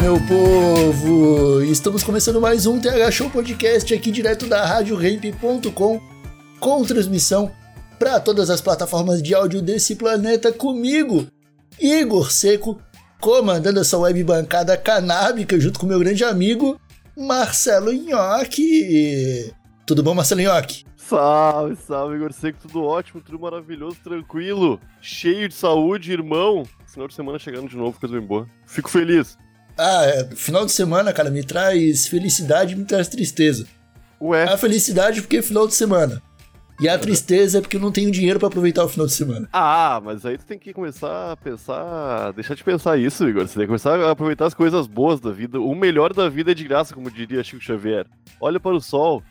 Meu povo! Estamos começando mais um TH Show Podcast aqui direto da RadioRamp.com com transmissão para todas as plataformas de áudio desse planeta comigo, Igor Seco, comandando essa web bancada canábica junto com meu grande amigo Marcelo Nhoque. Tudo bom, Marcelo Nhoque? Salve, salve, Igor Seco, tudo ótimo, tudo maravilhoso, tranquilo, cheio de saúde, irmão. Final de semana chegando de novo, coisa bem boa. Fico feliz. Ah, é, final de semana, cara, me traz felicidade e me traz tristeza. Ué, A felicidade porque é final de semana. E a tristeza é porque eu não tenho dinheiro pra aproveitar o final de semana. ah, mas aí tu tem que começar a pensar. Deixar de pensar isso, Igor. Você tem que começar a aproveitar as coisas boas da vida. O melhor da vida é de graça, como diria Chico Xavier. Olha para o sol.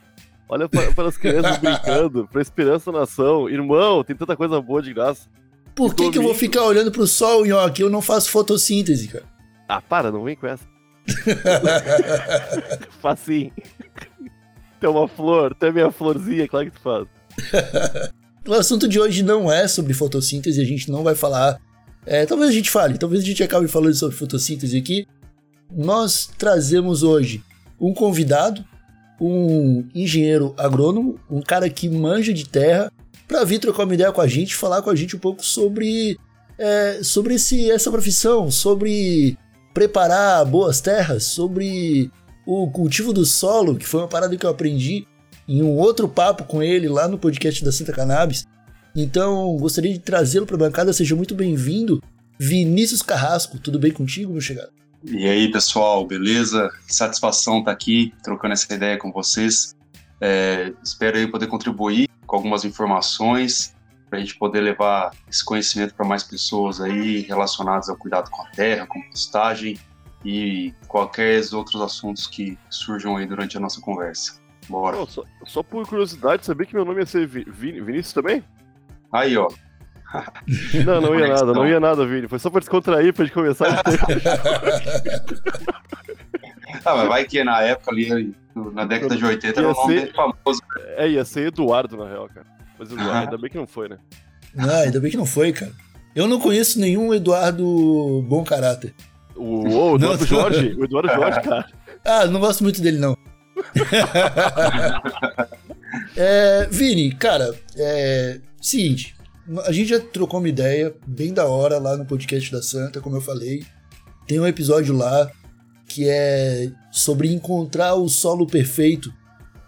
Olha para, para as crianças brincando, para a esperança da nação. Irmão, tem tanta coisa boa de graça. Por que, que eu vou ficar olhando pro sol, Nhoque? Eu não faço fotossíntese, cara. Ah, para, não vem com essa. Facinho. Tem uma flor, tem a minha florzinha, claro que tu faz. O assunto de hoje não é sobre fotossíntese, a gente não vai falar. é, talvez a gente fale, talvez a gente acabe falando sobre fotossíntese aqui. Nós trazemos hoje um convidado, um engenheiro agrônomo, um cara que manja de terra, para vir trocar uma ideia com a gente, falar com a gente um pouco sobre, é, sobre esse, essa profissão, sobre preparar boas terras, sobre o cultivo do solo, que foi uma parada que eu aprendi em um outro papo com ele lá no podcast da Santa Cannabis. Então, gostaria de trazê-lo para a bancada. Seja muito bem-vindo, Vinícius Carrasco. Tudo bem contigo, meu chegado? E aí, pessoal, beleza? Satisfação estar aqui trocando essa ideia com vocês. É, espero aí poder contribuir com algumas informações para a gente poder levar esse conhecimento para mais pessoas aí relacionadas ao cuidado com a terra, compostagem e qualquer outros assuntos que surjam aí durante a nossa conversa. Bora. Só, só por curiosidade, sabia que meu nome ia ser Vi- Vini- Vinícius também? Aí, ó. Não, não ia nada, não ia nada, Vini. Foi só pra descontrair, pra gente começar. Ah, mas vai que na época ali, na década de 80, era um nome ser- famoso. é, ia ser Eduardo, na real, cara. Mas Eduardo, Ah. ainda bem que não foi, né? Ah, ainda bem que não foi, cara. Eu não conheço nenhum Eduardo bom caráter. O, o Eduardo Não. Jorge, o Eduardo Jorge, cara. Ah, não gosto muito dele, não. é, Vini, cara, é. Seguinte, a gente já trocou uma ideia bem da hora lá no podcast da Santa, como eu falei. Tem um episódio lá que é sobre encontrar o solo perfeito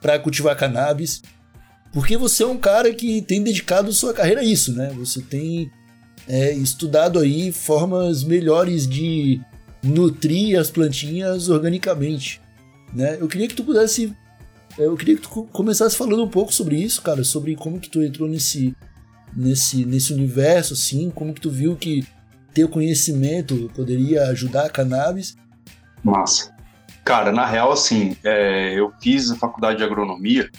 para cultivar cannabis. Porque você é um cara que tem dedicado sua carreira a isso, né? Você tem é, estudado aí formas melhores de nutrir as plantinhas organicamente né? Eu queria que tu pudesse. Eu queria que tu co- começasse falando um pouco sobre isso, cara, sobre como que tu entrou nesse, nesse, nesse universo, assim, como que tu viu que ter o conhecimento poderia ajudar a cannabis. Massa. Cara, na real, assim, é, eu fiz a faculdade de agronomia.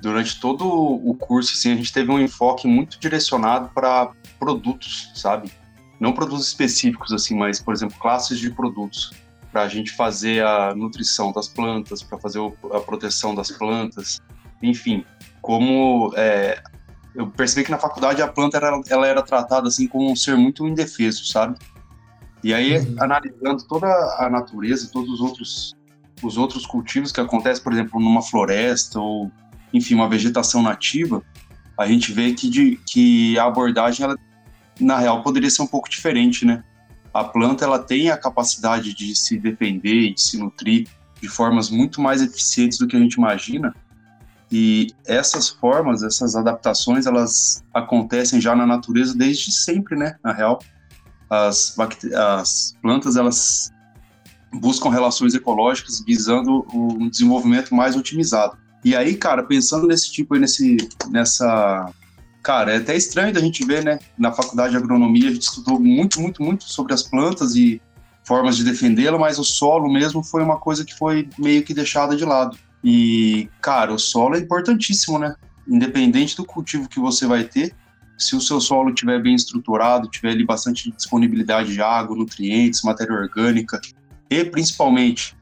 Durante todo o curso, assim, a gente teve um enfoque muito direcionado para produtos, sabe? Não produtos específicos, assim, mas, por exemplo, classes de produtos. Para a gente fazer a nutrição das plantas, para fazer a proteção das plantas. Enfim, como é, eu percebi que na faculdade a planta era, ela era tratada assim como um ser muito indefeso, sabe? E aí, Uhum. analisando toda a natureza, todos os outros, os outros cultivos que acontecem, por exemplo, numa floresta ou, enfim, uma vegetação nativa, a gente vê que, de, que a abordagem, ela, na real, poderia ser um pouco diferente, né? A planta, ela tem a capacidade de se defender e de se nutrir de formas muito mais eficientes do que a gente imagina. E essas formas, essas adaptações, elas acontecem já na natureza desde sempre, né? Na real, as, as plantas elas buscam relações ecológicas visando um desenvolvimento mais otimizado. E aí, cara, pensando nesse tipo aí, nesse, nessa cara, é até estranho da gente ver, né? Na faculdade de agronomia a gente estudou muito, muito, muito sobre as plantas e formas de defendê-la, mas o solo mesmo foi uma coisa que foi meio que deixada de lado. E, cara, o solo é importantíssimo, né? Independente do cultivo que você vai ter, se o seu solo estiver bem estruturado, tiver ali bastante disponibilidade de água, nutrientes, matéria orgânica e principalmente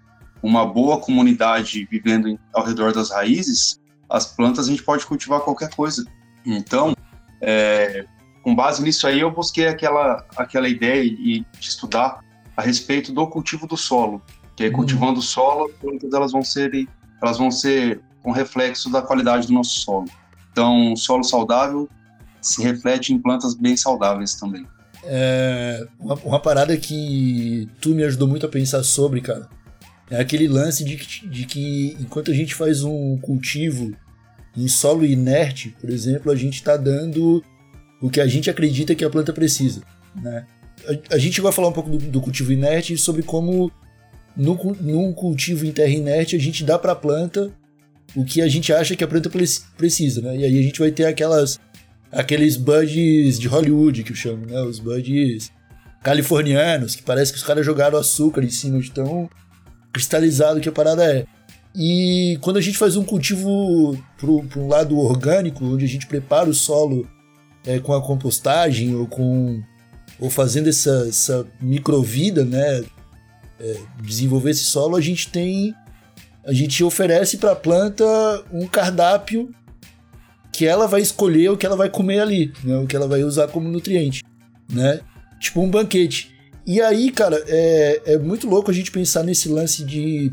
uma boa comunidade vivendo ao redor das raízes, as plantas a gente pode cultivar qualquer coisa. Então, é, com base nisso aí, eu busquei aquela, aquela ideia de estudar a respeito do cultivo do solo, que é cultivando o solo, as plantas elas vão ser elas vão ser um reflexo da qualidade do nosso solo. Então, solo saudável se reflete em plantas bem saudáveis também. É, uma, uma, parada que tu me ajudou muito a pensar sobre, cara, é aquele lance de, de que enquanto a gente faz um cultivo em solo inerte, por exemplo, a gente está dando o que a gente acredita que a planta precisa, né? A, a gente vai falar um pouco do, do cultivo inerte e sobre como no, num cultivo em terra inerte a gente dá para a planta o que a gente acha que a planta precisa, né? E aí a gente vai ter aquelas aqueles buds de Hollywood que eu chamo, né? Os buds californianos, que parece que os caras jogaram açúcar em cima de tão cristalizado que a parada é. E quando a gente faz um cultivo para um lado orgânico, onde a gente prepara o solo é, com a compostagem ou com ou fazendo essa, essa microvida, né, é, desenvolver esse solo, a gente tem a gente oferece para a planta um cardápio que ela vai escolher o que ela vai comer ali, né? o que ela vai usar como nutriente, né? Tipo um banquete. E aí, cara, é, é muito louco a gente pensar nesse lance de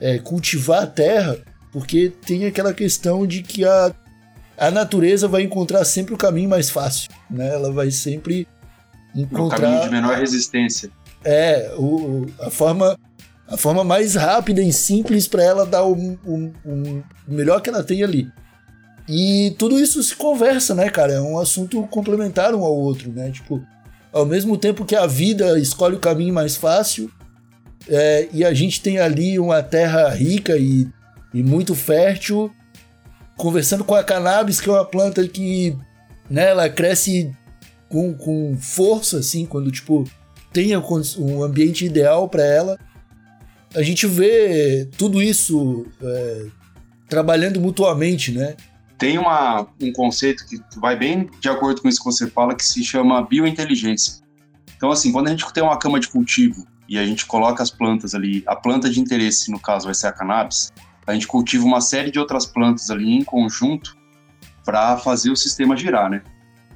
é, cultivar a terra, porque tem aquela questão de que a, a natureza vai encontrar sempre o caminho mais fácil, né? Ela vai sempre encontrar... O caminho de menor resistência. É, o, a forma a forma mais rápida e simples para ela dar o, o, o, melhor que ela tem ali. E tudo isso se conversa, né, cara? É um assunto complementar um ao outro, né? Tipo, ao mesmo tempo que a vida escolhe o caminho mais fácil, é, e a gente tem ali uma terra rica e, e muito fértil, conversando com a cannabis, que é uma planta que né, ela cresce com, com força, assim, quando, tipo, tem um ambiente ideal para ela. A gente vê tudo isso é, trabalhando mutuamente, né? Tem uma, um conceito que vai bem de acordo com isso que você fala, que se chama biointeligência. Então, assim, quando a gente tem uma cama de cultivo e a gente coloca as plantas ali, a planta de interesse, no caso, vai ser a cannabis, a gente cultiva uma série de outras plantas ali em conjunto para fazer o sistema girar, né?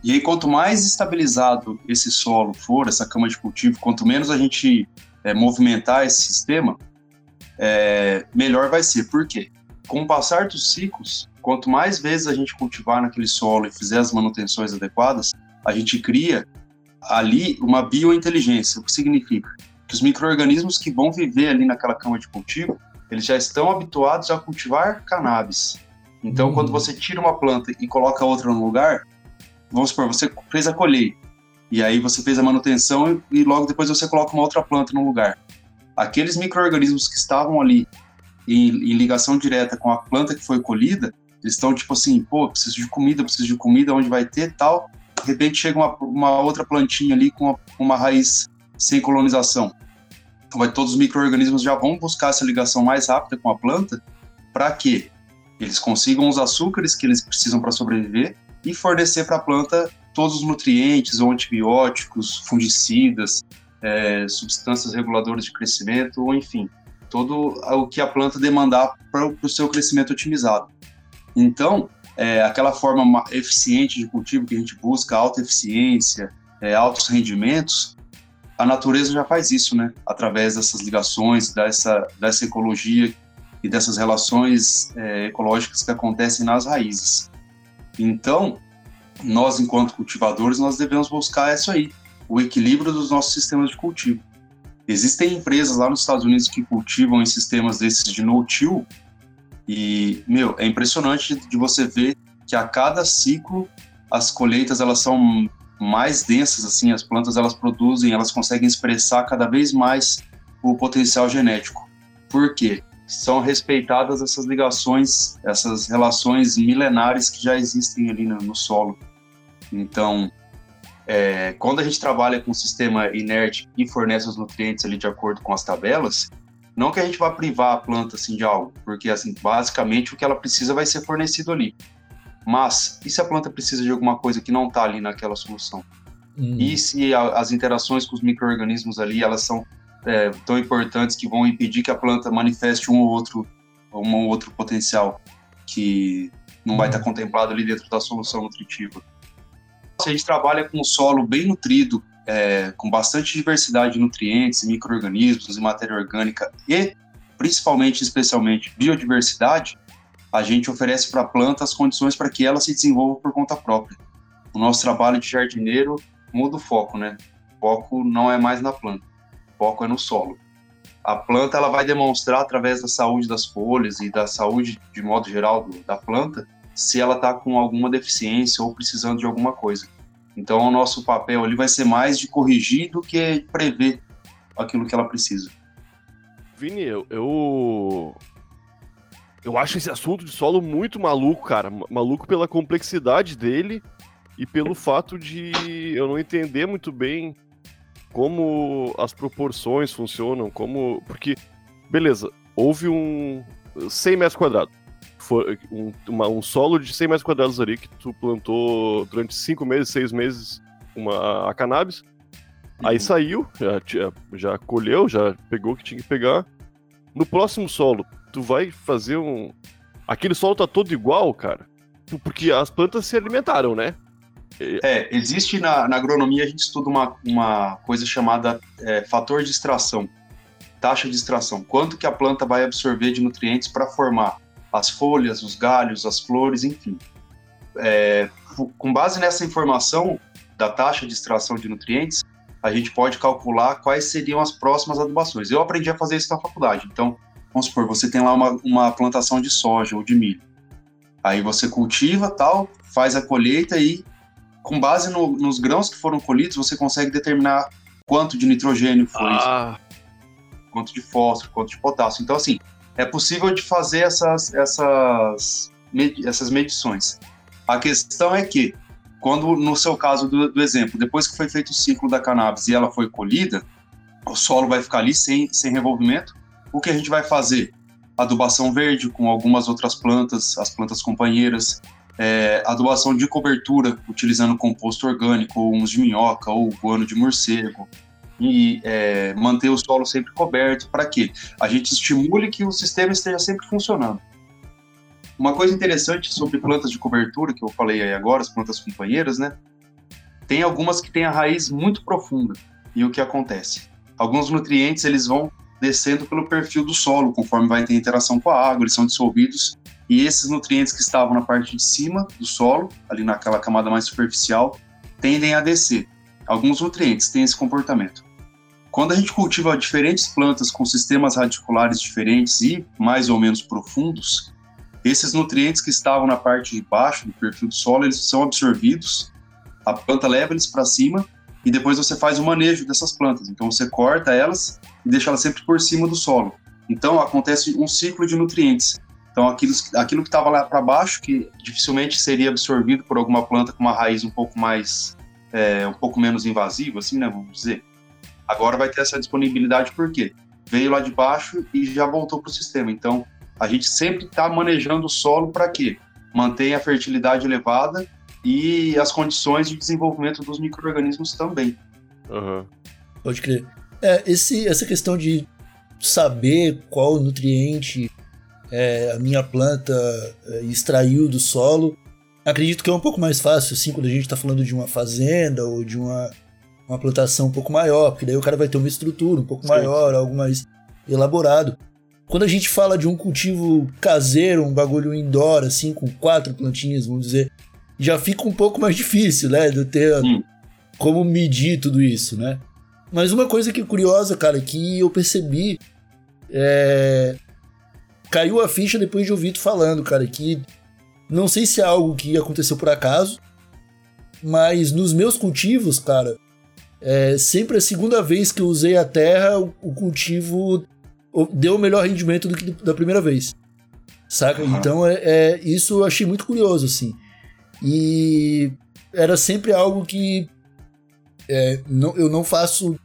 E aí, quanto mais estabilizado esse solo for, essa cama de cultivo, quanto menos a gente é, movimentar esse sistema, é, melhor vai ser. Por quê? Com o passar dos ciclos, quanto mais vezes a gente cultivar naquele solo e fizer as manutenções adequadas, a gente cria ali uma biointeligência. O que significa? Que os micro-organismos que vão viver ali naquela cama de cultivo, eles já estão habituados a cultivar cannabis. Então, uhum. quando você tira uma planta e coloca outra no lugar, vamos supor, você fez a colheita, e aí você fez a manutenção e logo depois você coloca uma outra planta no lugar. Aqueles micro-organismos que estavam ali em, em, ligação direta com a planta que foi colhida, eles estão tipo assim, pô, preciso de comida, preciso de comida, onde vai ter tal. De repente chega uma, uma outra plantinha ali com uma, uma raiz sem colonização. Então, vai, todos os micro-organismos já vão buscar essa ligação mais rápida com a planta para que eles consigam os açúcares que eles precisam para sobreviver e fornecer para a planta todos os nutrientes ou antibióticos, fungicidas, é, substâncias reguladoras de crescimento, ou enfim, todo o que a planta demandar para o seu crescimento otimizado. Então, é, aquela forma eficiente de cultivo que a gente busca, alta eficiência, é, altos rendimentos, a natureza já faz isso, né? Através dessas ligações, dessa, dessa ecologia e dessas relações é, ecológicas que acontecem nas raízes. Então, nós, enquanto cultivadores, nós devemos buscar isso aí, o equilíbrio dos nossos sistemas de cultivo. Existem empresas lá nos Estados Unidos que cultivam em sistemas desses de no-till, e, meu, é impressionante de você ver que a cada ciclo as colheitas elas são mais densas, assim, as plantas elas produzem, elas conseguem expressar cada vez mais o potencial genético. Por quê? São respeitadas essas ligações, essas relações milenares que já existem ali no, no solo. Então, é, quando a gente trabalha com um sistema inerte e fornece os nutrientes ali de acordo com as tabelas, não que a gente vá privar a planta assim de algo, porque assim, basicamente o que ela precisa vai ser fornecido ali. Mas e se a planta precisa de alguma coisa que não está ali naquela solução? Hum. E se a, as interações com os micro-organismos ali, elas são é, tão importantes que vão impedir que a planta manifeste um ou outro, um ou outro potencial que não vai estar tá contemplado ali dentro da solução nutritiva. Se a gente trabalha com um solo bem nutrido, é, com bastante diversidade de nutrientes, micro-organismos e matéria orgânica e principalmente, especialmente, biodiversidade, a gente oferece para a planta as condições para que ela se desenvolva por conta própria. O nosso trabalho de jardineiro muda o foco, né? O foco não é mais na planta, o foco é no solo. A planta ela vai demonstrar através da saúde das folhas e da saúde de modo geral do, da planta se ela está com alguma deficiência ou precisando de alguma coisa. Então, o nosso papel ali vai ser mais de corrigir do que prever aquilo que ela precisa. Vini, eu, eu, eu acho esse assunto de solo muito maluco, cara. Maluco pela complexidade dele e pelo fato de eu não entender muito bem como as proporções funcionam, como. Porque, beleza, houve um 100 metros quadrados for, um, uma, um solo de 100 metros quadrados ali que tu plantou durante 5 meses, 6 meses uma, a cannabis. Uhum. Aí saiu, já, já colheu, já pegou o que tinha que pegar. No próximo solo, tu vai fazer um. Aquele solo tá todo igual, cara. Porque as plantas se alimentaram, né? É, existe na, na agronomia, a gente estuda uma, uma coisa chamada é, fator de extração, taxa de extração. Quanto que a planta vai absorver de nutrientes para formar as folhas, os galhos, as flores, enfim. É, com base nessa informação da taxa de extração de nutrientes, a gente pode calcular quais seriam as próximas adubações. Eu aprendi a fazer isso na faculdade. Então, vamos supor, você tem lá uma, uma plantação de soja ou de milho. Aí você cultiva, tal, faz a colheita e, com base no, nos grãos que foram colhidos, você consegue determinar quanto de nitrogênio foi, ah. quanto de fósforo, quanto de potássio. Então, assim, é possível de fazer essas, essas, essas medições. A questão é que, quando, no seu caso do, do, exemplo, depois que foi feito o ciclo da cannabis e ela foi colhida, o solo vai ficar ali sem, sem revolvimento. O que a gente vai fazer? Adubação verde com algumas outras plantas, as plantas companheiras, é, adubação de cobertura, utilizando composto orgânico, ou humus de minhoca, ou guano de morcego, e é, manter o solo sempre coberto. Para quê? A gente estimule que o sistema esteja sempre funcionando. Uma coisa interessante sobre plantas de cobertura, que eu falei aí agora, as plantas companheiras, né? Tem algumas que têm a raiz muito profunda. E o que acontece? Alguns nutrientes eles vão descendo pelo perfil do solo, conforme vai ter interação com a água, eles são dissolvidos. E esses nutrientes que estavam na parte de cima do solo, ali naquela camada mais superficial, tendem a descer. Alguns nutrientes têm esse comportamento. Quando a gente cultiva diferentes plantas com sistemas radiculares diferentes e mais ou menos profundos, esses nutrientes que estavam na parte de baixo do perfil do solo, eles são absorvidos, a planta leva eles para cima e depois você faz o manejo dessas plantas. Então você corta elas e deixa elas sempre por cima do solo. Então acontece um ciclo de nutrientes. Então aquilo, aquilo que estava lá para baixo, que dificilmente seria absorvido por alguma planta com uma raiz um pouco mais, é, um pouco menos invasiva, assim, né, vamos dizer, Agora vai ter essa disponibilidade porque veio lá de baixo e já voltou para o sistema. Então, a gente sempre está manejando o solo para quê? Manter a fertilidade elevada e as condições de desenvolvimento dos micro-organismos também. Uhum. Pode crer. É, esse, essa questão de saber qual nutriente é, a minha planta é, extraiu do solo, acredito que é um pouco mais fácil, assim, quando a gente está falando de uma fazenda ou de uma uma plantação um pouco maior, porque daí o cara vai ter uma estrutura um pouco Sim. maior, algo mais elaborado. Quando a gente fala de um cultivo caseiro, um bagulho indoor, assim, com quatro plantinhas, vamos dizer, já fica um pouco mais difícil, né? De ter Sim. como medir tudo isso, né? Mas uma coisa que é curiosa, cara, que eu percebi é... Caiu a ficha depois de ouvir tu falando, cara, que não sei se é algo que aconteceu por acaso, mas nos meus cultivos, cara, é, sempre a segunda vez que eu usei a terra, o, o cultivo deu o melhor rendimento do que da primeira vez. Saca? Uhum. Então, é, é, isso eu achei muito curioso, assim. E era sempre algo que é, não, eu não faço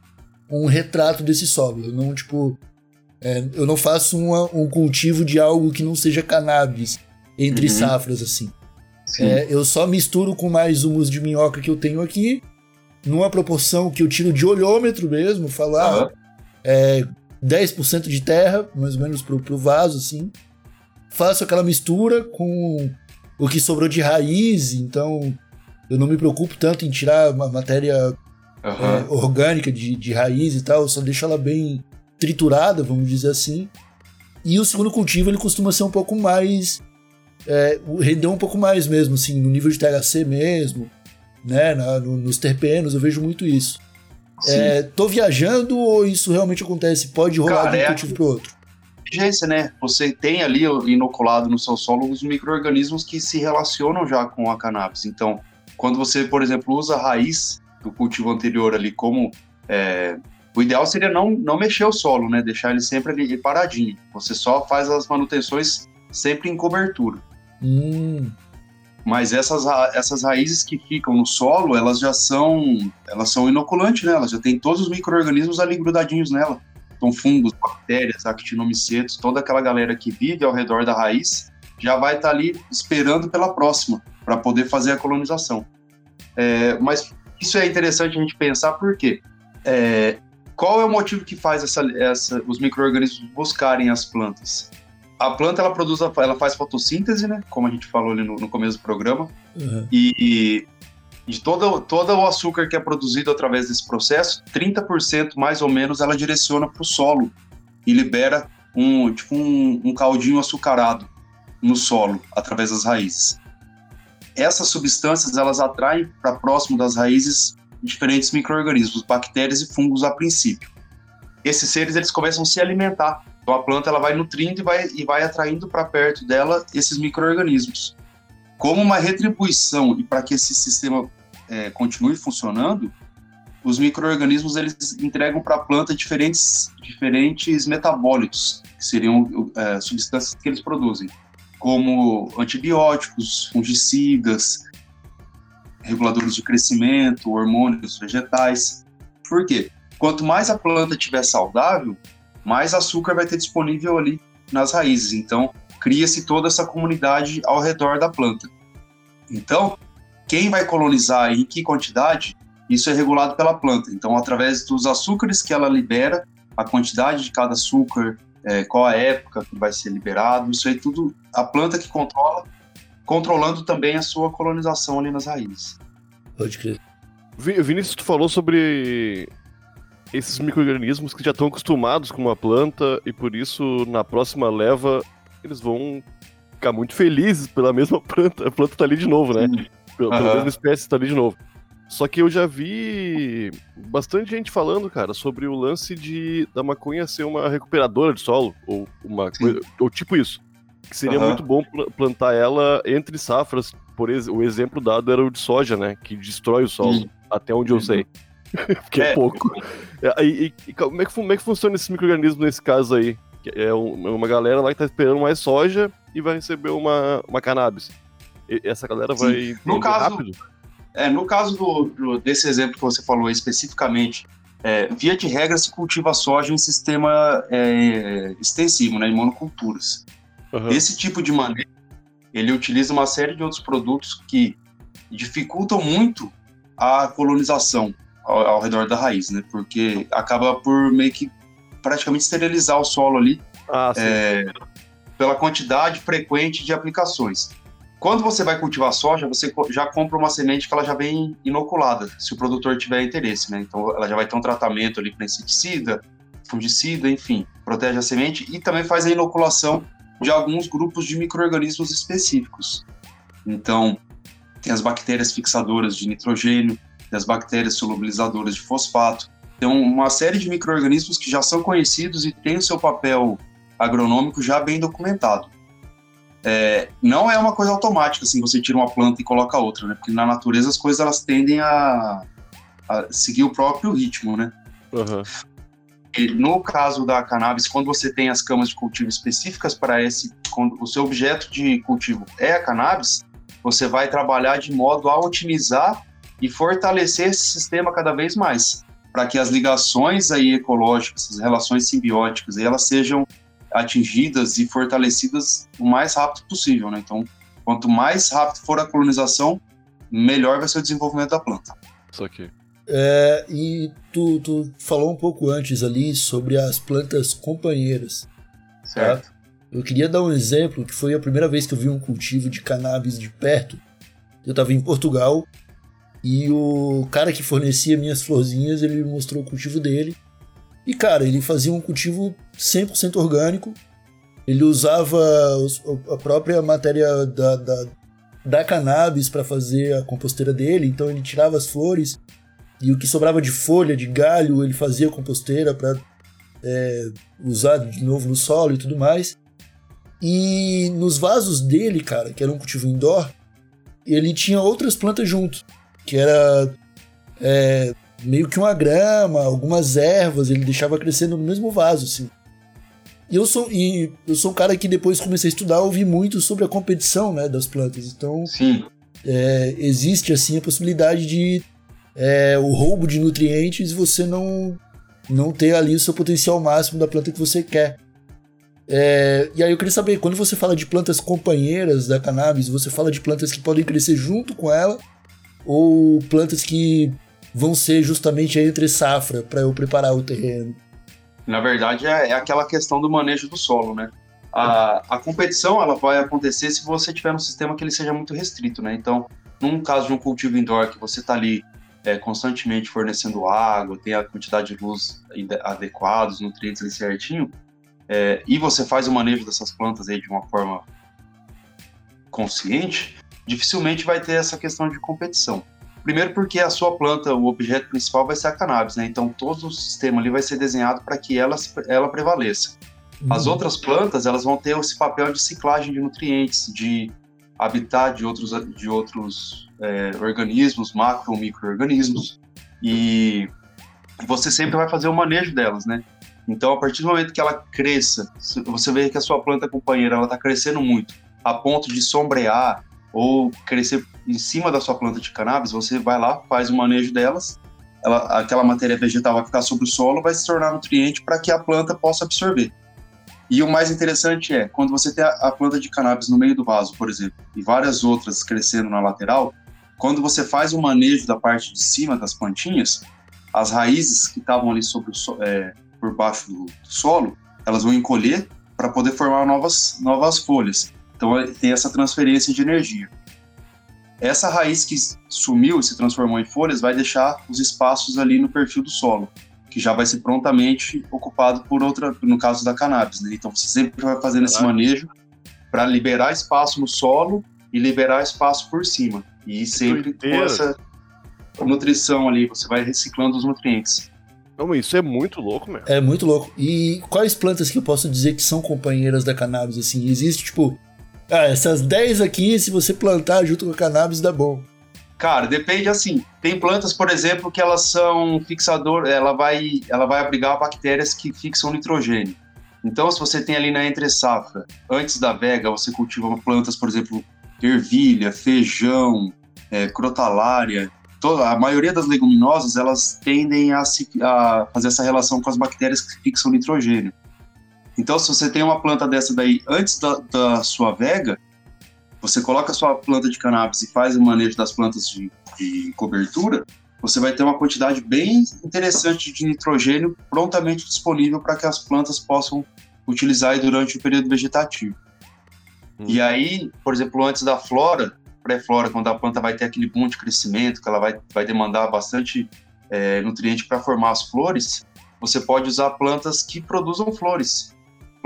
um retrato desse solo. Eu não, tipo. é, eu não faço uma- um cultivo de algo que não seja cannabis entre Uhum. safras, assim. Sim. É, eu só misturo com mais humus de minhoca que eu tenho aqui, numa proporção que eu tiro de olhômetro mesmo, falar Aham. é, 10% de terra, mais ou menos pro, pro vaso, assim. Faço aquela mistura com o que sobrou de raiz, então eu não me preocupo tanto em tirar uma matéria Aham. é, orgânica de, de raiz e tal, eu só deixo ela bem triturada, vamos dizer assim. E o segundo cultivo ele costuma ser um pouco mais. É, render um pouco mais mesmo, assim, no nível de THC mesmo, né? na- no- nos terpenos, eu vejo muito isso. É, tô viajando ou isso realmente acontece? Pode rolar Cara, de um é cultivo pro outro? inteligência, né? Você tem ali inoculado no seu solo os micro-organismos que se relacionam já com a cannabis. Então, quando você, por exemplo, usa a raiz do cultivo anterior ali como. é, o ideal seria não, não mexer o solo, né? Deixar ele sempre ali paradinho. Você só faz as manutenções sempre em cobertura. Hum, Mas essas, essas raízes que ficam no solo, elas já são elas são inoculantes, né? Elas já tem todos os micro-organismos ali grudadinhos nela. Então, fungos, bactérias, actinomicetos, toda aquela galera que vive ao redor da raiz já vai estar ali esperando pela próxima para poder fazer a colonização. É, mas isso é interessante a gente pensar por quê? É, qual é o motivo que faz essa, essa- os micro-organismos buscarem as plantas? A planta ela produz, a- ela faz fotossíntese, né? Como a gente falou ali no, no começo do programa. uhum. E de todo, todo o açúcar que é produzido através desse processo, 30% mais ou menos ela direciona para o solo e libera um, tipo um, um caldinho açucarado no solo através das raízes. Essas substâncias elas atraem para próximo das raízes diferentes micro-organismos, bactérias e fungos a princípio. Esses seres eles começam a se alimentar. Então a planta ela vai nutrindo e vai, e vai atraindo para perto dela esses micro-organismos como uma retribuição e para que esse sistema eh, continue funcionando, os micro-organismos eles entregam para a planta diferentes, diferentes metabólitos, que seriam eh, substâncias que eles produzem, como antibióticos, fungicidas, reguladores de crescimento, hormônios vegetais. Por quê? Quanto mais a planta estiver saudável, mais açúcar vai ter disponível ali nas raízes. Então, cria-se toda essa comunidade ao redor da planta. Então, quem vai colonizar e em que quantidade, isso é regulado pela planta. Então, através dos açúcares que ela libera, a quantidade de cada açúcar, é, qual a época que vai ser liberado, isso aí tudo a planta que controla, controlando também a sua colonização ali nas raízes. Pode crer. Vi- Vinícius, tu falou sobre esses micro-organismos que já estão acostumados com uma planta e por isso na próxima leva eles vão ficar muito felizes pela mesma planta. A planta tá ali de novo, né? Pela, pela Aham. mesma espécie tá ali de novo. Só que eu já vi bastante gente falando, cara, sobre o lance de da maconha ser uma recuperadora de solo, ou uma coisa, ou tipo isso. Que seria Aham. muito bom pla- plantar ela entre safras. Por ex- o exemplo dado era o de soja, né? Que destrói o solo, Sim. até onde eu Uhum. sei. Porque é, É. pouco. E, e- como, é que, como é que funciona esse microorganismo nesse caso aí? É é uma galera lá que tá esperando mais soja e vai receber uma, uma cannabis. E- essa galera Sim. vai No caso- rápido? É, no caso do, do- desse exemplo que você falou especificamente, é, via de regra se cultiva soja em sistema é, extensivo, né, em monoculturas. Aham. Esse tipo de manejo, ele utiliza uma série de outros produtos que dificultam muito a colonização ao, ao redor da raiz, né? Porque acaba por meio que praticamente esterilizar o solo ali Ah, é, pela quantidade frequente de aplicações. Quando você vai cultivar soja, você já compra uma semente que ela já vem inoculada, se o produtor tiver interesse, né? Então ela já vai ter um tratamento ali para inseticida, fungicida, enfim, protege a semente e também faz a inoculação de alguns grupos de micro-organismos específicos. Então, tem as bactérias fixadoras de nitrogênio, tem as bactérias solubilizadoras de fosfato, tem uma série de micro-organismos que já são conhecidos e têm o seu papel agronômico já bem documentado. É, não é uma coisa automática, assim, você tira uma planta e coloca outra, né? Porque na natureza as coisas elas tendem a, a seguir o próprio ritmo, né? Aham. E no caso da cannabis, quando você tem as camas de cultivo específicas para esse, quando o seu objeto de cultivo é a cannabis, você vai trabalhar de modo a otimizar e fortalecer esse sistema cada vez mais, para que as ligações aí ecológicas, as relações simbióticas, elas sejam atingidas e fortalecidas o mais rápido possível, né? Então, quanto mais rápido for a colonização, melhor vai ser o desenvolvimento da planta. Isso aqui. É, e tu, tu falou um pouco antes ali sobre as plantas companheiras. Certo. Eu queria dar um exemplo que foi a primeira vez que eu vi um cultivo de cannabis de perto. Eu estava em Portugal e o cara que fornecia minhas florzinhas, ele me mostrou o cultivo dele. E cara, ele fazia um cultivo 100% orgânico. Ele usava a própria matéria da, da, da cannabis para fazer a composteira dele, então ele tirava as flores e o que sobrava de folha, de galho, ele fazia composteira para usar de novo no solo e tudo mais. E nos vasos dele, cara, que era um cultivo indoor, ele tinha outras plantas junto, que era é, meio que uma grama, algumas ervas, ele deixava crescendo no mesmo vaso, assim. E eu sou, e eu sou um cara que depois comecei a estudar, ouvi muito sobre a competição né, das plantas. Então, é, existe assim a possibilidade de é, o roubo de nutrientes e você não não ter ali o seu potencial máximo da planta que você quer. É, e aí eu queria saber, quando você fala de plantas companheiras da cannabis, você fala de plantas que podem crescer junto com ela ou plantas que vão ser justamente entre safra para eu preparar o terreno? na verdade é, é aquela questão do manejo do solo, né? A, a competição ela vai acontecer se você tiver um sistema que ele seja muito restrito, né? Então, num caso de um cultivo indoor que você está ali é, constantemente fornecendo água, tem a quantidade de luz adequada, os nutrientes ali certinho, é, e você faz o manejo dessas plantas aí de uma forma consciente, dificilmente vai ter essa questão de competição. Primeiro porque a sua planta, o objeto principal vai ser a cannabis, né? Então todo o sistema ali vai ser desenhado para que ela, ela prevaleça. As Uhum. outras plantas, elas vão ter esse papel de ciclagem de nutrientes, de habitat de outros, de outros é, organismos, macro ou micro-organismos, e você sempre vai fazer o manejo delas, né? Então, a partir do momento que ela cresça, você vê que a sua planta companheira ela está crescendo muito, a ponto de sombrear ou crescer em cima da sua planta de cannabis, você vai lá, faz o manejo delas, ela, aquela matéria vegetal vai ficar sobre o solo, vai se tornar nutriente para que a planta possa absorver. E o mais interessante é, quando você tem a, a planta de cannabis no meio do vaso, por exemplo, e várias outras crescendo na lateral, quando você faz o manejo da parte de cima das plantinhas, as raízes que estavam ali sobre so- é, por baixo do, do solo, elas vão encolher para poder formar novas, novas folhas. Então tem essa transferência de energia. Essa raiz que sumiu e se transformou em folhas vai deixar os espaços ali no perfil do solo, que já vai ser prontamente ocupado por outra, no caso da cannabis. Né? Então você sempre vai fazendo esse manejo para liberar espaço no solo e liberar espaço por cima. E sempre com essa nutrição ali, você vai reciclando os nutrientes. Não, isso é muito louco, meu. É muito louco. E quais plantas que eu posso dizer que são companheiras da cannabis, assim? Existe, tipo, ah, essas 10 aqui, se você plantar junto com a cannabis, dá bom. Cara, depende assim. Tem plantas, por exemplo, que elas são fixador, ela vai, ela vai abrigar bactérias que fixam nitrogênio. Então, se você tem ali na entre safra, antes da vega, você cultiva plantas, por exemplo, ervilha, feijão, é, crotalária. Toda, a maioria das leguminosas elas tendem a, se, a fazer essa relação com as bactérias que fixam nitrogênio. Então, se você tem uma planta dessa daí antes da, da sua vega, você coloca a sua planta de cannabis e faz o manejo das plantas de, de cobertura, você vai ter uma quantidade bem interessante de nitrogênio prontamente disponível para que as plantas possam utilizar durante o período vegetativo. Hum. E aí, por exemplo, antes da flora, pré-flora, quando a planta vai ter aquele boom de crescimento, que ela vai, vai demandar bastante é, nutriente para formar as flores, você pode usar plantas que produzam flores.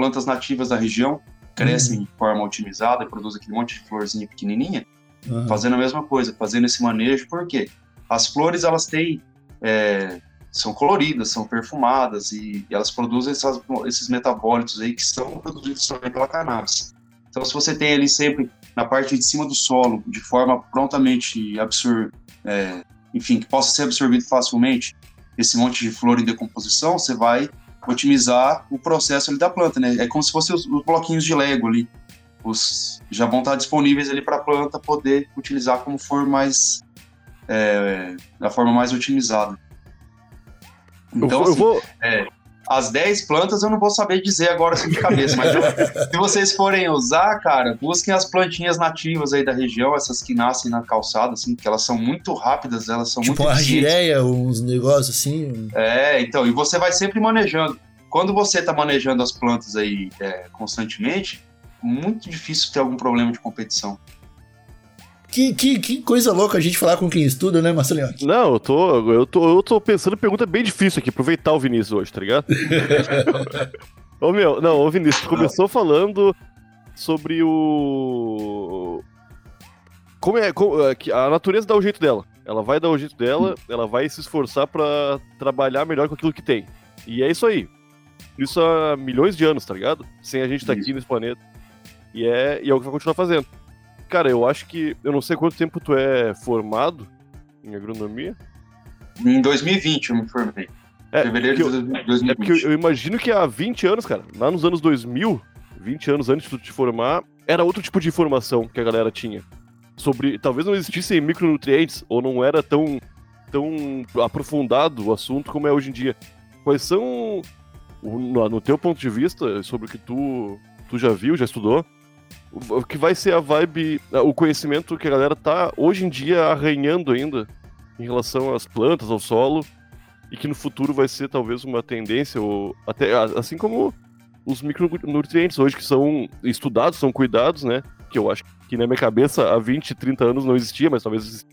Plantas nativas da região, crescem de forma otimizada e produzem aquele monte de florzinha pequenininha, Aham. fazendo a mesma coisa, fazendo esse manejo, porque as flores elas têm é, são coloridas, são perfumadas e, e elas produzem essas- esses metabólitos aí que são produzidos também pela cannabis. Então, se você tem ali sempre na parte de cima do solo, de forma prontamente absor é, enfim, que possa ser absorvido facilmente, esse monte de flor em decomposição, você vai otimizar o processo ali da planta, né? É como se fossem os, os bloquinhos de Lego ali. os já vão estar disponíveis ali para a planta poder utilizar como for mais é, da forma mais otimizada. Então, eu, vou- eu assim, vou. As 10 plantas eu não vou saber dizer agora assim de cabeça, mas eu- se vocês forem usar, cara, busquem as plantinhas nativas aí da região, essas que nascem na calçada, assim, que elas são muito rápidas, elas são Tipo muito eficientes. argireia, uns negócios assim. É, então, e você vai sempre manejando. Quando você está manejando as plantas aí é, constantemente, muito difícil ter algum problema de competição. Que, que, que coisa louca a gente falar com quem estuda, né, Marcelinho? Não, eu tô, eu tô, eu tô pensando em pergunta bem difícil aqui, aproveitar o Vinícius hoje, tá ligado? ô meu, não, ô Vinícius, começou falando sobre o. Como é, como- é que a natureza dá o jeito dela. Ela vai dar o jeito dela, ela vai se esforçar pra trabalhar melhor com aquilo que tem. E é isso aí. Isso há milhões de anos, tá ligado? Sem a gente estar aqui nesse planeta. E é, e é o que vai continuar fazendo. Cara, eu acho que. Eu não sei quanto tempo tu é formado em agronomia. Em 2020 eu me formei. É, Fevereiro de eu, 2020. é porque eu, eu imagino que há 20 anos, cara, lá nos anos 2000, 20 anos antes de tu te formar, era outro tipo de informação que a galera tinha. Sobre. Talvez não existissem micronutrientes, ou não era tão, tão aprofundado o assunto como é hoje em dia. Quais são, no, no teu ponto de vista, sobre o que tu, tu já viu, já estudou, o, que vai ser a vibe, o conhecimento que a galera tá hoje em dia arranhando ainda em relação às plantas, ao solo, e que no futuro vai ser talvez uma tendência, ou até assim como os micronutrientes hoje que são estudados, são cuidados, né? Que eu acho que na minha cabeça há 20, 30 anos não existia, mas talvez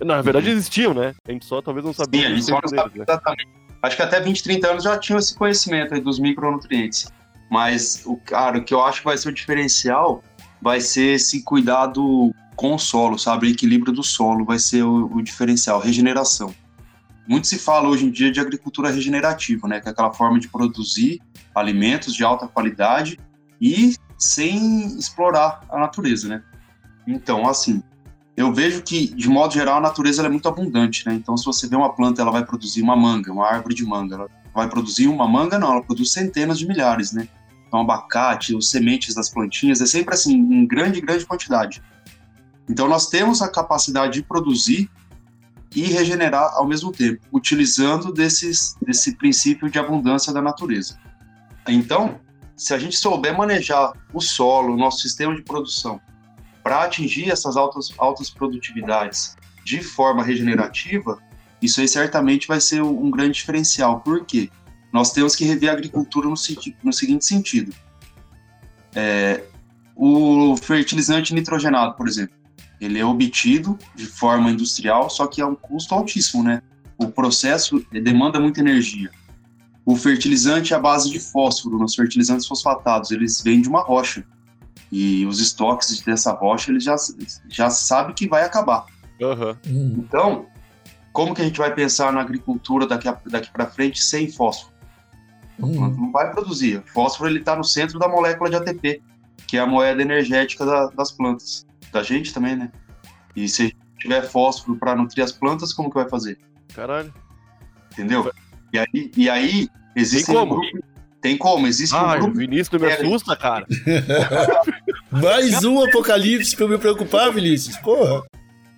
na verdade existiam, né? A gente só talvez não sabia. Sim, a gente só não existência sabe deles, né? Acho que até 20, 30 anos já tinham esse conhecimento aí dos micronutrientes. Mas, o, cara, o que eu acho que vai ser o diferencial vai ser esse cuidado com o solo, sabe? O equilíbrio do solo vai ser o, o diferencial, regeneração. Muito se fala hoje em dia de agricultura regenerativa, né? Que é aquela forma de produzir alimentos de alta qualidade e sem explorar a natureza, né? Então, assim, eu vejo que, de modo geral, a natureza é muito abundante, né? Então, se você vê uma planta, ela vai produzir uma manga, uma árvore de manga. Ela vai produzir uma manga? Não, ela produz centenas de milhares, né? Então, abacate, os sementes das plantinhas, é sempre assim, em grande, grande quantidade. Então, nós temos a capacidade de produzir e regenerar ao mesmo tempo, utilizando desses, desse princípio de abundância da natureza. Então, se a gente souber manejar o solo, o nosso sistema de produção, para atingir essas altas, altas produtividades de forma regenerativa, isso aí certamente vai ser um grande diferencial. Por quê? Nós temos que rever a agricultura no, senti- no seguinte sentido. É, o fertilizante nitrogenado, por exemplo, ele é obtido de forma industrial, só que é um custo altíssimo, né? O processo demanda muita energia. O fertilizante é a base de fósforo, nos fertilizantes fosfatados, eles vêm de uma rocha. E os estoques dessa rocha, eles já, já sabem que vai acabar. Aham. Hum, Então, como que a gente vai pensar na agricultura daqui, a- daqui para frente sem fósforo? A planta hum. não vai produzir. O fósforo ele está no centro da molécula de ATP, que é a moeda energética da- das plantas. Da gente também, né? E se tiver fósforo para nutrir as plantas, como que vai fazer? Caralho. Entendeu? E aí, e aí existe Tem como? um grupo. Tem como? Existe um o grupo. Vinícius não me É. assusta, cara. Mais um apocalipse pra eu me preocupar, Vinícius. Porra.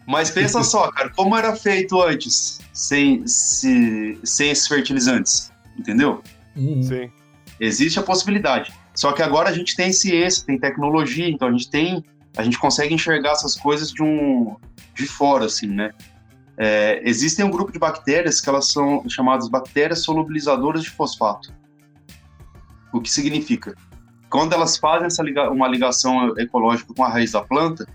Mas pensa só, cara, como era feito antes, sem, se, sem esses fertilizantes? Entendeu? Hum. Sim. Existe a possibilidade. Só que agora a gente tem ciência, tem tecnologia, então a gente tem, a gente consegue enxergar essas coisas de um de fora, assim, né? É, existem um grupo de bactérias que elas são chamadas bactérias solubilizadoras de fosfato. O que significa? Quando elas fazem essa liga, uma ligação ecológica com a raiz da planta,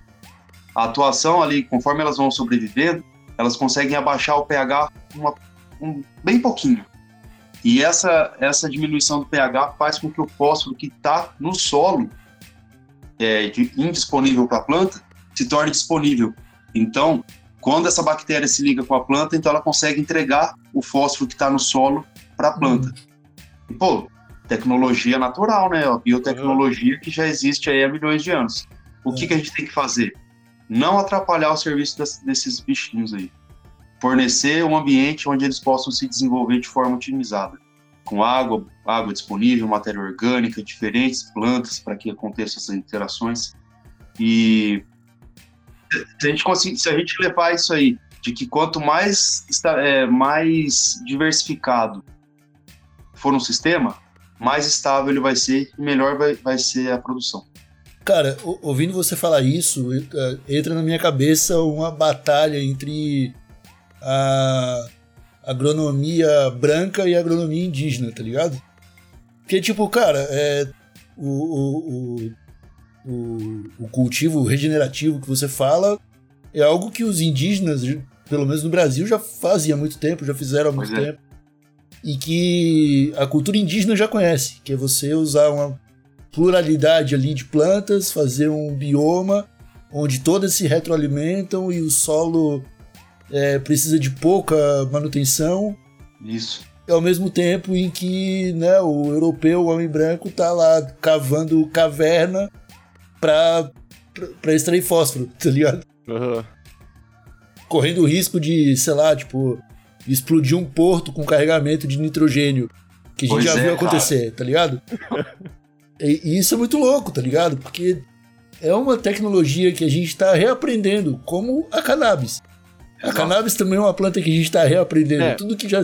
a atuação ali, conforme elas vão sobrevivendo, elas conseguem abaixar o pH uma, um, bem pouquinho. E essa, essa diminuição do pH faz com que o fósforo que está no solo, é, de- indisponível para a planta, se torne disponível. Então, quando essa bactéria se liga com a planta, então ela consegue entregar o fósforo que está no solo para a planta. E, pô, tecnologia natural, né? A biotecnologia que já existe aí há milhões de anos. O que, que a gente tem que fazer? Não atrapalhar o serviço das- desses bichinhos aí fornecer um ambiente onde eles possam se desenvolver de forma otimizada. com água, água disponível, matéria orgânica, diferentes plantas para que aconteçam essas interações. E se a gente conseguir, se a gente levar isso aí, de que quanto mais, está, é, mais diversificado for um sistema, mais estável ele vai ser e melhor vai, vai ser a produção. Cara, ouvindo você falar isso, é, entra na minha cabeça uma batalha entre a agronomia branca e a agronomia indígena, tá ligado? Porque, tipo, cara, é, o, o, o, o, cultivo regenerativo que você fala é algo que os indígenas, pelo menos no Brasil, já faziam há muito tempo, já fizeram há muito é. tempo. E que a cultura indígena já conhece, que é você usar uma pluralidade ali de plantas, fazer um bioma onde todas se retroalimentam e o solo é, precisa de pouca manutenção. Isso. Ao mesmo tempo em que né, o europeu, o homem branco, tá lá cavando caverna pra, pra, pra extrair fósforo, tá ligado? Uhum. Correndo o risco de, sei lá, tipo, explodir um porto com carregamento de nitrogênio. Que a gente pois já é, viu acontecer, cara. tá ligado? E, e isso é muito louco, tá ligado? Porque é uma tecnologia que a gente está reaprendendo, como a cannabis. A cannabis também é uma planta que a gente está reaprendendo. É. Tudo que já,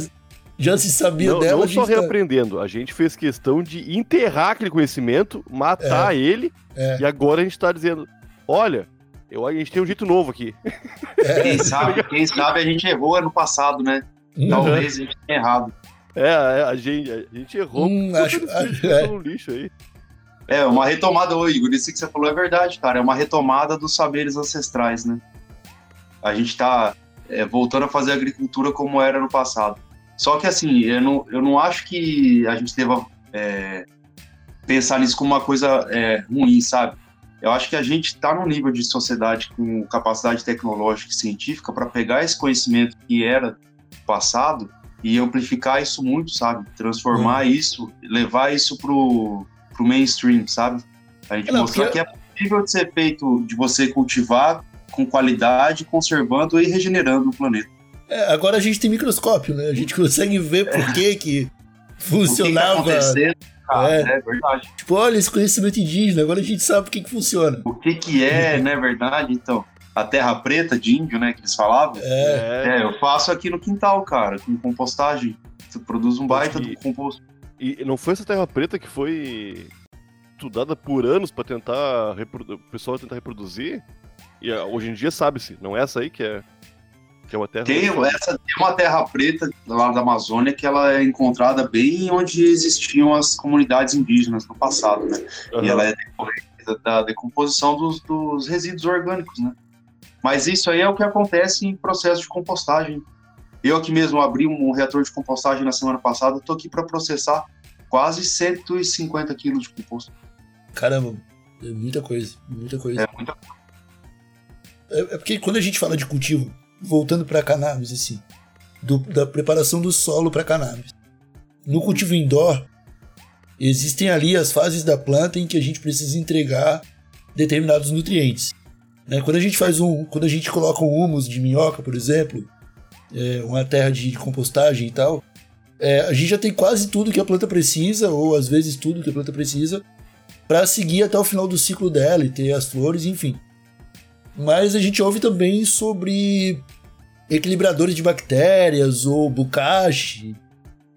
já se sabia não, dela. Não só tá... reaprendendo, a gente fez questão de enterrar aquele conhecimento, matar é. ele, é. e agora a gente está dizendo: olha, eu, a gente tem um jeito novo aqui. É. Quem, sabe, quem sabe a gente errou ano passado, né? Uhum. Talvez a gente tenha errado. É, a gente, a gente errou. Hum, acho, acho, é. no lixo aí. É, uma retomada, ô Igor, isso que você falou é verdade, cara. É uma retomada dos saberes ancestrais, né? A gente tá é, voltando a fazer agricultura como era no passado. Só que, assim, eu não, eu não acho que a gente deva é, pensar nisso como uma coisa é, ruim, sabe? Eu acho que a gente está num nível de sociedade com capacidade tecnológica e científica para pegar esse conhecimento que era passado e amplificar isso muito, sabe? Transformar uhum. isso, levar isso pro pro mainstream, sabe? A gente não, mostrar porque... que é possível de ser feito, de você cultivar com qualidade, conservando e regenerando o planeta. É, agora a gente tem microscópio, né? A gente consegue ver por que que funcionava. O que, tá é. é. verdade. Tipo, olha esse conhecimento indígena, agora a gente sabe por que que funciona. O que que é, né, verdade? Então, a terra preta de índio, né, que eles falavam. É. é eu faço aqui no quintal, cara, com compostagem. Você produz um baita do composto. E não foi essa terra preta que foi estudada por anos para tentar o pessoal tentar reproduzir? E ah, hoje em dia sabe-se, não é essa aí que é que é uma terra tem essa tem uma terra preta lá da Amazônia que ela é encontrada bem onde existiam as comunidades indígenas no passado, né? Uhum. E ela é da decomposição dos, dos resíduos orgânicos, né? Mas isso aí é o que acontece em processo de compostagem eu aqui mesmo abri um reator de compostagem na semana passada, estou aqui para processar quase 150 quilos de composto. Caramba, é muita coisa, muita coisa. É muita é, é porque quando a gente fala de cultivo, voltando para cannabis, assim, do, da preparação do solo para cannabis. No cultivo indoor, existem ali as fases da planta em que a gente precisa entregar determinados nutrientes. Né? Quando a gente faz um, quando a gente coloca um humus de minhoca, por exemplo, é, uma terra de, de, compostagem e tal, é, a gente já tem quase tudo que a planta precisa, ou às vezes tudo que a planta precisa, para seguir até o final do ciclo dela e ter as flores, enfim. Mas a gente ouve também sobre equilibradores de bactérias ou bucache,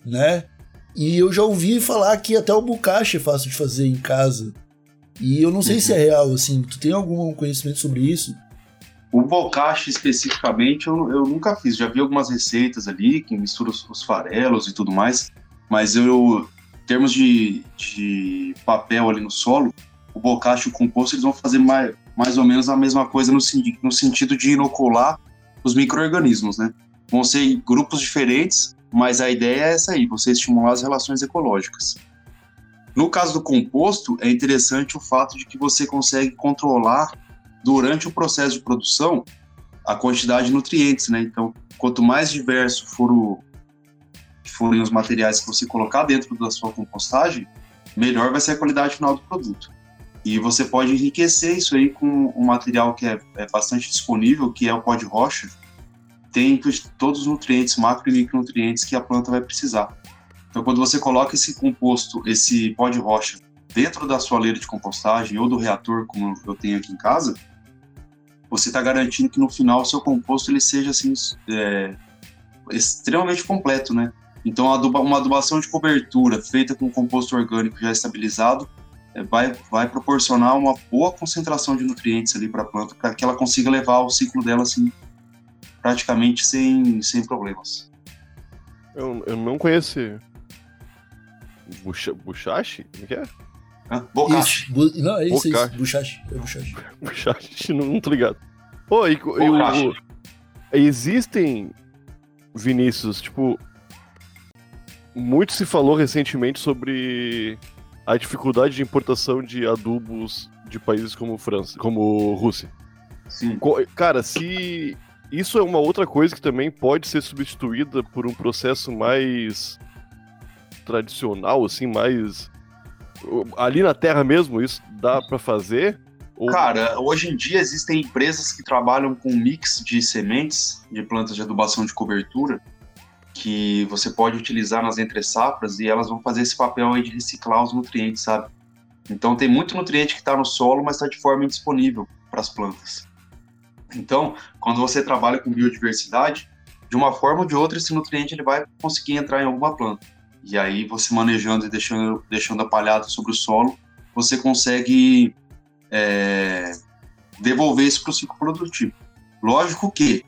né? E eu já ouvi falar que até o bucache é fácil de fazer em casa. E eu não sei uhum. se é real, assim. Tu tem algum conhecimento sobre isso? O bocashi especificamente eu, eu nunca fiz, já vi algumas receitas ali que misturam os, os farelos e tudo mais, mas eu, em termos de, de papel ali no solo, o bocashi e o composto eles vão fazer mais, mais ou menos a mesma coisa no, no sentido de inocular os micro-organismos, né? Vão ser grupos diferentes, mas a ideia é essa aí, você estimular as relações ecológicas. No caso do composto, é interessante o fato de que você consegue controlar durante o processo de produção a quantidade de nutrientes, né? Então, quanto mais diverso for o, forem os materiais que você colocar dentro da sua compostagem, melhor vai ser a qualidade final do produto. E você pode enriquecer isso aí com um material que é, é bastante disponível, que é o pó de rocha. Tem todos os nutrientes, macro e micronutrientes que a planta vai precisar. Então, quando você coloca esse composto, esse pó de rocha, dentro da sua leira de compostagem ou do reator, como eu tenho aqui em casa, você está garantindo que no final o seu composto ele seja assim é, extremamente completo, né? Então, uma adubação de cobertura feita com composto orgânico já estabilizado vai, vai proporcionar uma boa concentração de nutrientes ali para a planta, para que ela consiga levar o ciclo dela assim praticamente sem, sem problemas. Eu, eu não conheço Bucha, Buchachi? Como é que é? Bocashi. Bu, não, é isso, Bocashi. isso. Buchachi. É não, não tô ligado. Pô, e, e o, o, existem, Vinícius, tipo, muito se falou recentemente sobre a dificuldade de importação de adubos de países como França, como Rússia. Sim. Cara, se isso é uma outra coisa que também pode ser substituída por um processo mais tradicional, assim, mais ali na Terra mesmo, isso dá para fazer? Ou... Cara, hoje em dia existem empresas que trabalham com um mix de sementes de plantas de adubação de cobertura que você pode utilizar nas entre safras e elas vão fazer esse papel aí de reciclar os nutrientes, sabe? Então tem muito nutriente que está no solo, mas está de forma indisponível para as plantas. Então, quando você trabalha com biodiversidade, de uma forma ou de outra esse nutriente ele vai conseguir entrar em alguma planta. E aí você manejando e deixando, deixando a palhada sobre o solo, você consegue é, devolver isso para o ciclo produtivo. Lógico que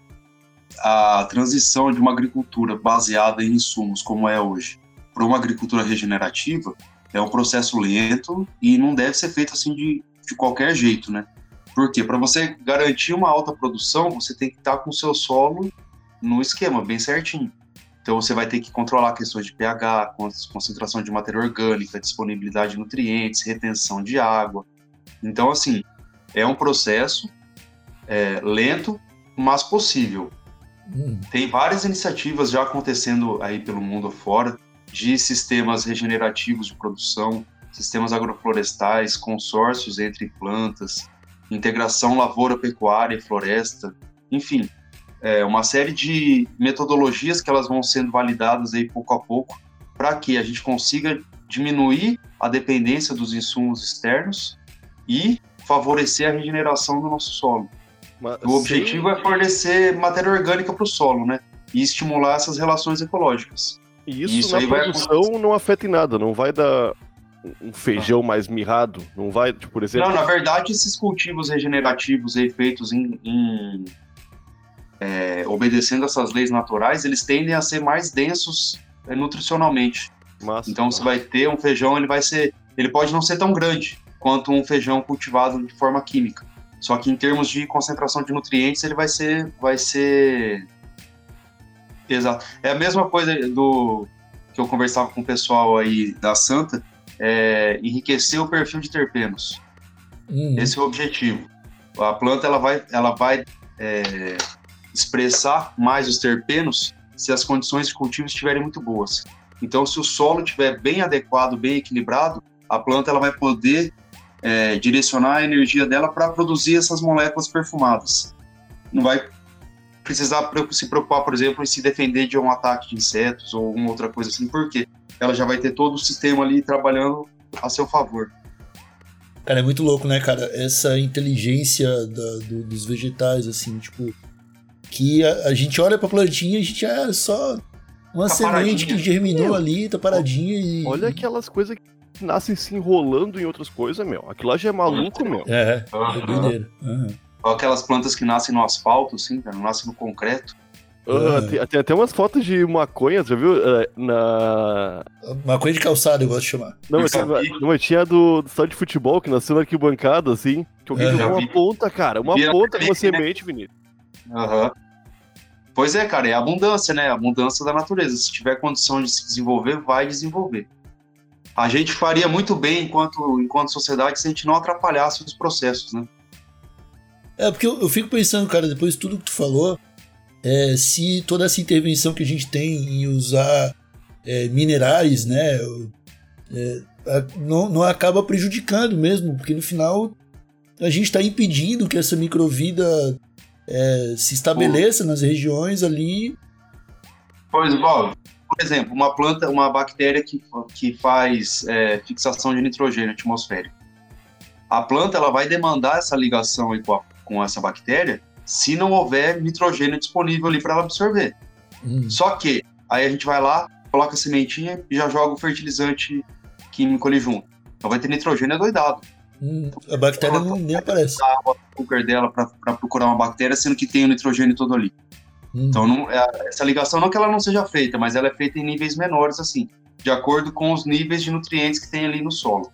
a transição de uma agricultura baseada em insumos, como é hoje, para uma agricultura regenerativa, é um processo lento e não deve ser feito assim de, de qualquer jeito, né? Porque para você garantir uma alta produção, você tem que estar com o seu solo no esquema bem certinho. Então você vai ter que controlar questões de pH, concentração de matéria orgânica, disponibilidade de nutrientes, retenção de água. Então, assim, é um processo é, lento, mas possível. Tem várias iniciativas já acontecendo aí pelo mundo afora de sistemas regenerativos de produção, sistemas agroflorestais, consórcios entre plantas, integração lavoura-pecuária e floresta, enfim, é uma série de metodologias que elas vão sendo validadas aí pouco a pouco para que a gente consiga diminuir a dependência dos insumos externos e favorecer a regeneração do nosso solo. Mas, o objetivo sim. é fornecer matéria orgânica para o solo, né? E estimular essas relações ecológicas. E isso, isso na aí produção vai... não afeta em nada, não vai dar um feijão mais mirrado, não vai, tipo, por exemplo... Não, na verdade, esses cultivos regenerativos aí feitos em, em é, obedecendo essas leis naturais, eles tendem a ser mais densos é, nutricionalmente. Massa, então você vai ter um feijão, ele vai ser, ele pode não ser tão grande quanto um feijão cultivado de forma química. Só que em termos de concentração de nutrientes, ele vai ser, vai ser Exato. É a mesma coisa do que eu conversava com o pessoal aí da Santa, é enriquecer o perfil de terpenos. Uhum. Esse é o objetivo. A planta ela vai, ela vai é, expressar mais os terpenos se as condições de cultivo estiverem muito boas. Então, se o solo estiver bem adequado, bem equilibrado, a planta ela vai poder é, direcionar a energia dela para produzir essas moléculas perfumadas. Não vai precisar se preocupar, por exemplo, em se defender de um ataque de insetos ou alguma outra coisa assim, porque ela já vai ter todo o sistema ali trabalhando a seu favor. Cara, é muito louco, né, cara? Essa inteligência da, do, dos vegetais, assim, tipo, que a, a gente olha pra plantinha e a gente é só uma tá semente que germinou meu, ali, tá paradinha e. Olha aquelas coisas que nascem se enrolando em outras coisas, meu. Aquilo lá já é maluco, meu. É, é. Uhum. Aquelas plantas que nascem no asfalto, assim, cara, nascem no concreto. Uh, tem, tem, até umas fotos de maconha, já viu? Uh, na... Maconha de calçada, eu gosto de chamar. Não, eu tinha, não, eu tinha do, do estádio de futebol que nasceu na arquibancada, assim. Que alguém uhum. jogou uma ponta, cara. Uma Vira ponta com uma semente, né? Vinícius. Aham. Uhum. Pois é, cara, é a abundância, né? A abundância da natureza. Se tiver condição de se desenvolver, vai desenvolver. A gente faria muito bem enquanto, enquanto sociedade se a gente não atrapalhasse os processos, né? É, porque eu, eu fico pensando, cara, depois de tudo que tu falou, é, se toda essa intervenção que a gente tem em usar é, minerais, né, é, não, não acaba prejudicando mesmo, porque no final a gente está impedindo que essa microvida é, se estabeleça nas regiões ali. Pois, Bob, por exemplo, uma planta, uma bactéria que, que faz é, fixação de nitrogênio atmosférico. A planta ela vai demandar essa ligação com, a, com essa bactéria se não houver nitrogênio disponível ali para ela absorver. Hum. Só que aí a gente vai lá, coloca a sementinha e já joga o fertilizante químico ali junto. Então vai ter nitrogênio doidado. Hum, a bactéria não, nem aparece. A água açúcar dela para procurar uma bactéria, sendo que tem o nitrogênio todo ali. Hum. Então não, é- essa ligação não que ela não seja feita, mas ela é feita em níveis menores assim, de acordo com os níveis de nutrientes que tem ali no solo.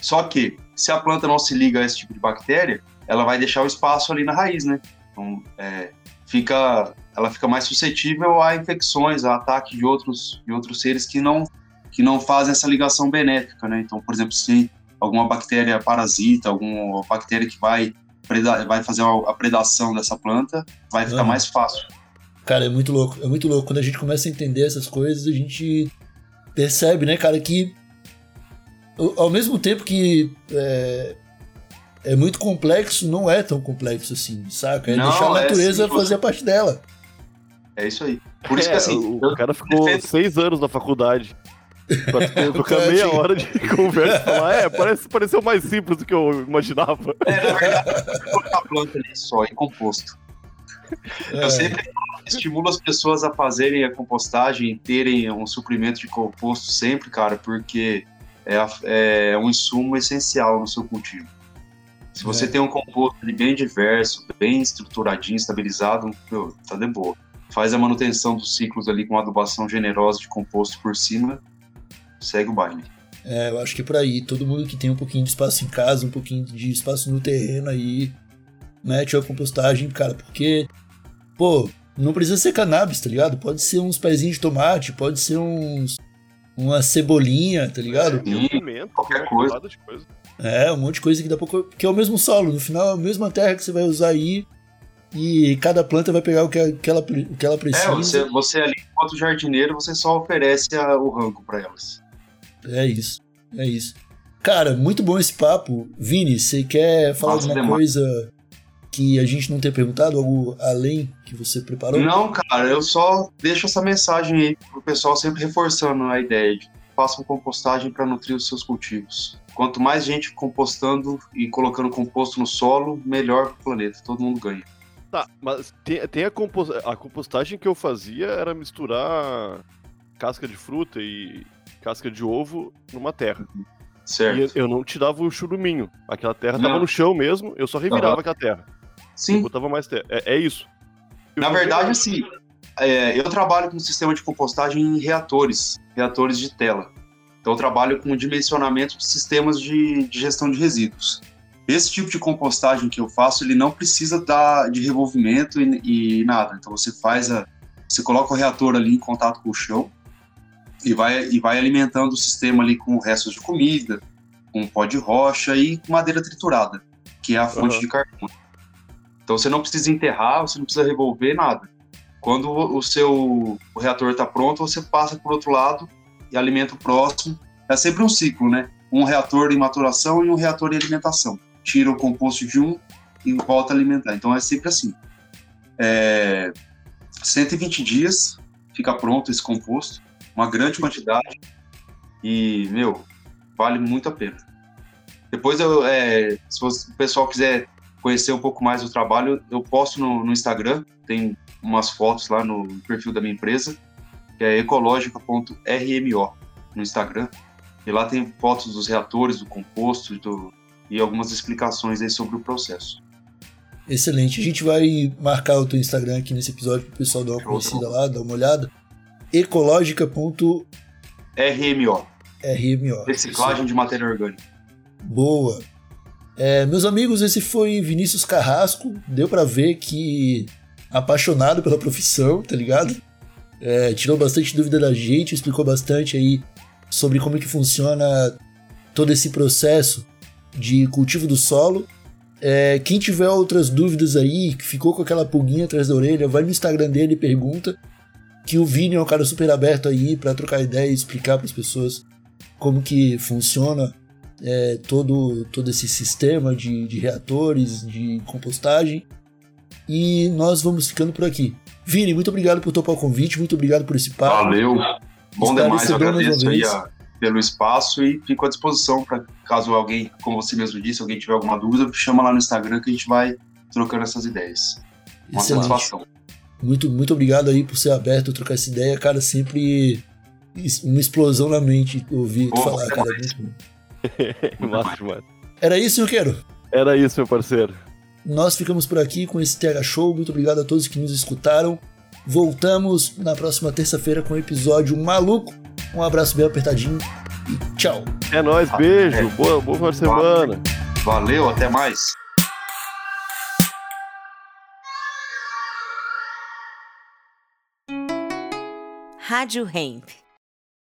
Só que se a planta não se liga a esse tipo de bactéria, ela vai deixar o espaço ali na raiz, né? Então é, fica, ela fica mais suscetível a infecções, a ataque de outros de outros seres que não que não fazem essa ligação benéfica, né? Então, por exemplo, se alguma bactéria parasita, alguma bactéria que vai preda- vai fazer a predação dessa planta, vai ficar mais fácil. Cara, é muito louco. É muito louco. Quando a gente começa a entender essas coisas, a gente percebe, né, cara, que ao- mesmo tempo que é, é muito complexo, não é tão complexo assim, saca? É Não, deixar a é natureza simples. fazer a parte dela. É isso aí. Por isso É, que assim, o, eu- o cara ficou defendo- seis anos na faculdade. Pra ter- trocar meia hora de conversa e falar, é, parece, pareceu mais simples do que eu imaginava. é, na verdade, colocar a planta ali só em composto. É, Eu sempre estimulo as pessoas a fazerem a compostagem, terem um suprimento de composto sempre, cara, porque é, a- é um insumo essencial no seu cultivo. Se você É. tem um composto ali bem diverso, bem estruturadinho, estabilizado, meu, tá de boa. Faz a manutenção dos ciclos ali com adubação generosa de composto por cima, segue o baile. é, eu acho que é por aí. Todo mundo que tem um pouquinho de espaço em casa, um pouquinho de espaço no terreno aí, mete a compostagem, cara, porque, pô, não precisa ser cannabis, tá ligado? Pode ser uns pezinhos de tomate, pode ser uns. Uma cebolinha, tá ligado? Tem um qualquer uma coisa. É, um monte de coisa que dá pra. co- Que é o mesmo solo, no final é a mesma terra que você vai usar aí. E cada planta vai pegar o que, ela, que ela precisa. É, você, você ali, enquanto jardineiro, você só oferece a- o rango para elas. É isso, é isso. Cara, muito bom esse papo. Vini, você quer falar Nossa, alguma coisa que a gente não tenha perguntado? Algo além que você preparou? Não, cara, eu só deixo essa mensagem aí pro pessoal sempre reforçando a ideia de façam compostagem para nutrir os seus cultivos. Quanto mais gente compostando e colocando composto no solo, melhor pro planeta. Todo mundo ganha. Tá, mas tem, tem a, compos- a compostagem que eu fazia era misturar casca de fruta e casca de ovo numa terra. Certo? E eu- eu não tirava o churuminho. Aquela terra tava Não. no chão mesmo, eu só revirava Aham. aquela terra. E Sim. botava mais terra. É, é isso. Na verdade, assim, é, eu trabalho com um sistema de compostagem em reatores, reatores de tela. Então, eu trabalho com o dimensionamento de sistemas de, de gestão de resíduos. Esse tipo de compostagem que eu faço, ele não precisa dar de revolvimento e, e nada. Então, você faz a, você coloca o reator ali em contato com o chão e vai, e vai alimentando o sistema ali com restos de comida, com pó de rocha e madeira triturada, que é a fonte Aham. de carbono. Então você não precisa enterrar, você não precisa revolver nada. Quando o o seu o reator está pronto, você passa por outro lado e alimenta o próximo. É sempre um ciclo, né? Um reator em maturação e um reator em alimentação. Tira o composto de um e volta a alimentar. Então é sempre assim. É... 120 dias fica pronto esse composto, uma grande quantidade e, meu, vale muito a pena. Depois, eu, é, se o pessoal quiser conhecer um pouco mais do trabalho, eu posto no, no Instagram, tem umas fotos lá no perfil da minha empresa, que é ecologica.rmo no Instagram. E lá tem fotos dos reatores, do composto e do- e algumas explicações aí sobre o processo. Excelente. A gente vai marcar o teu Instagram aqui nesse episódio pro pessoal dar uma conhecida lá, dar uma olhada. Ecologica.rmo. RMO, reciclagem de matéria orgânica. Boa. É, meus amigos, esse foi Vinícius Carrasco. Deu pra ver que apaixonado pela profissão, tá ligado? É, tirou bastante dúvida da gente, explicou bastante aí sobre como é que funciona todo esse processo de cultivo do solo. É, quem tiver outras dúvidas aí, que ficou com aquela pulguinha atrás da orelha, vai no Instagram dele e pergunta. Que o Vini é um cara super aberto aí pra trocar ideia e explicar para as pessoas como que funciona é, todo, todo esse sistema de, de reatores, de compostagem. E nós vamos ficando por aqui. Vini, muito obrigado por topar o convite, muito obrigado por esse papo. Valeu. Bom demais, eu agradeço aí a- pelo espaço e fico à disposição para caso alguém, como você mesmo disse, alguém tiver alguma dúvida, chama lá no Instagram que a gente vai trocando essas ideias. Uma Excelente. satisfação. Muito, muito obrigado aí por ser aberto, trocar essa ideia, cara. Sempre uma explosão na mente ouvir tu falar, cara. Massa demais. Era isso, eu quero. Era isso, meu parceiro. Nós ficamos por aqui com esse TH Show. Muito obrigado a todos que nos escutaram. Voltamos na próxima terça-feira com um episódio maluco. Um abraço bem apertadinho e tchau. É nóis, beijo. Boa, boa semana. Valeu, até mais. Rádio Hemp.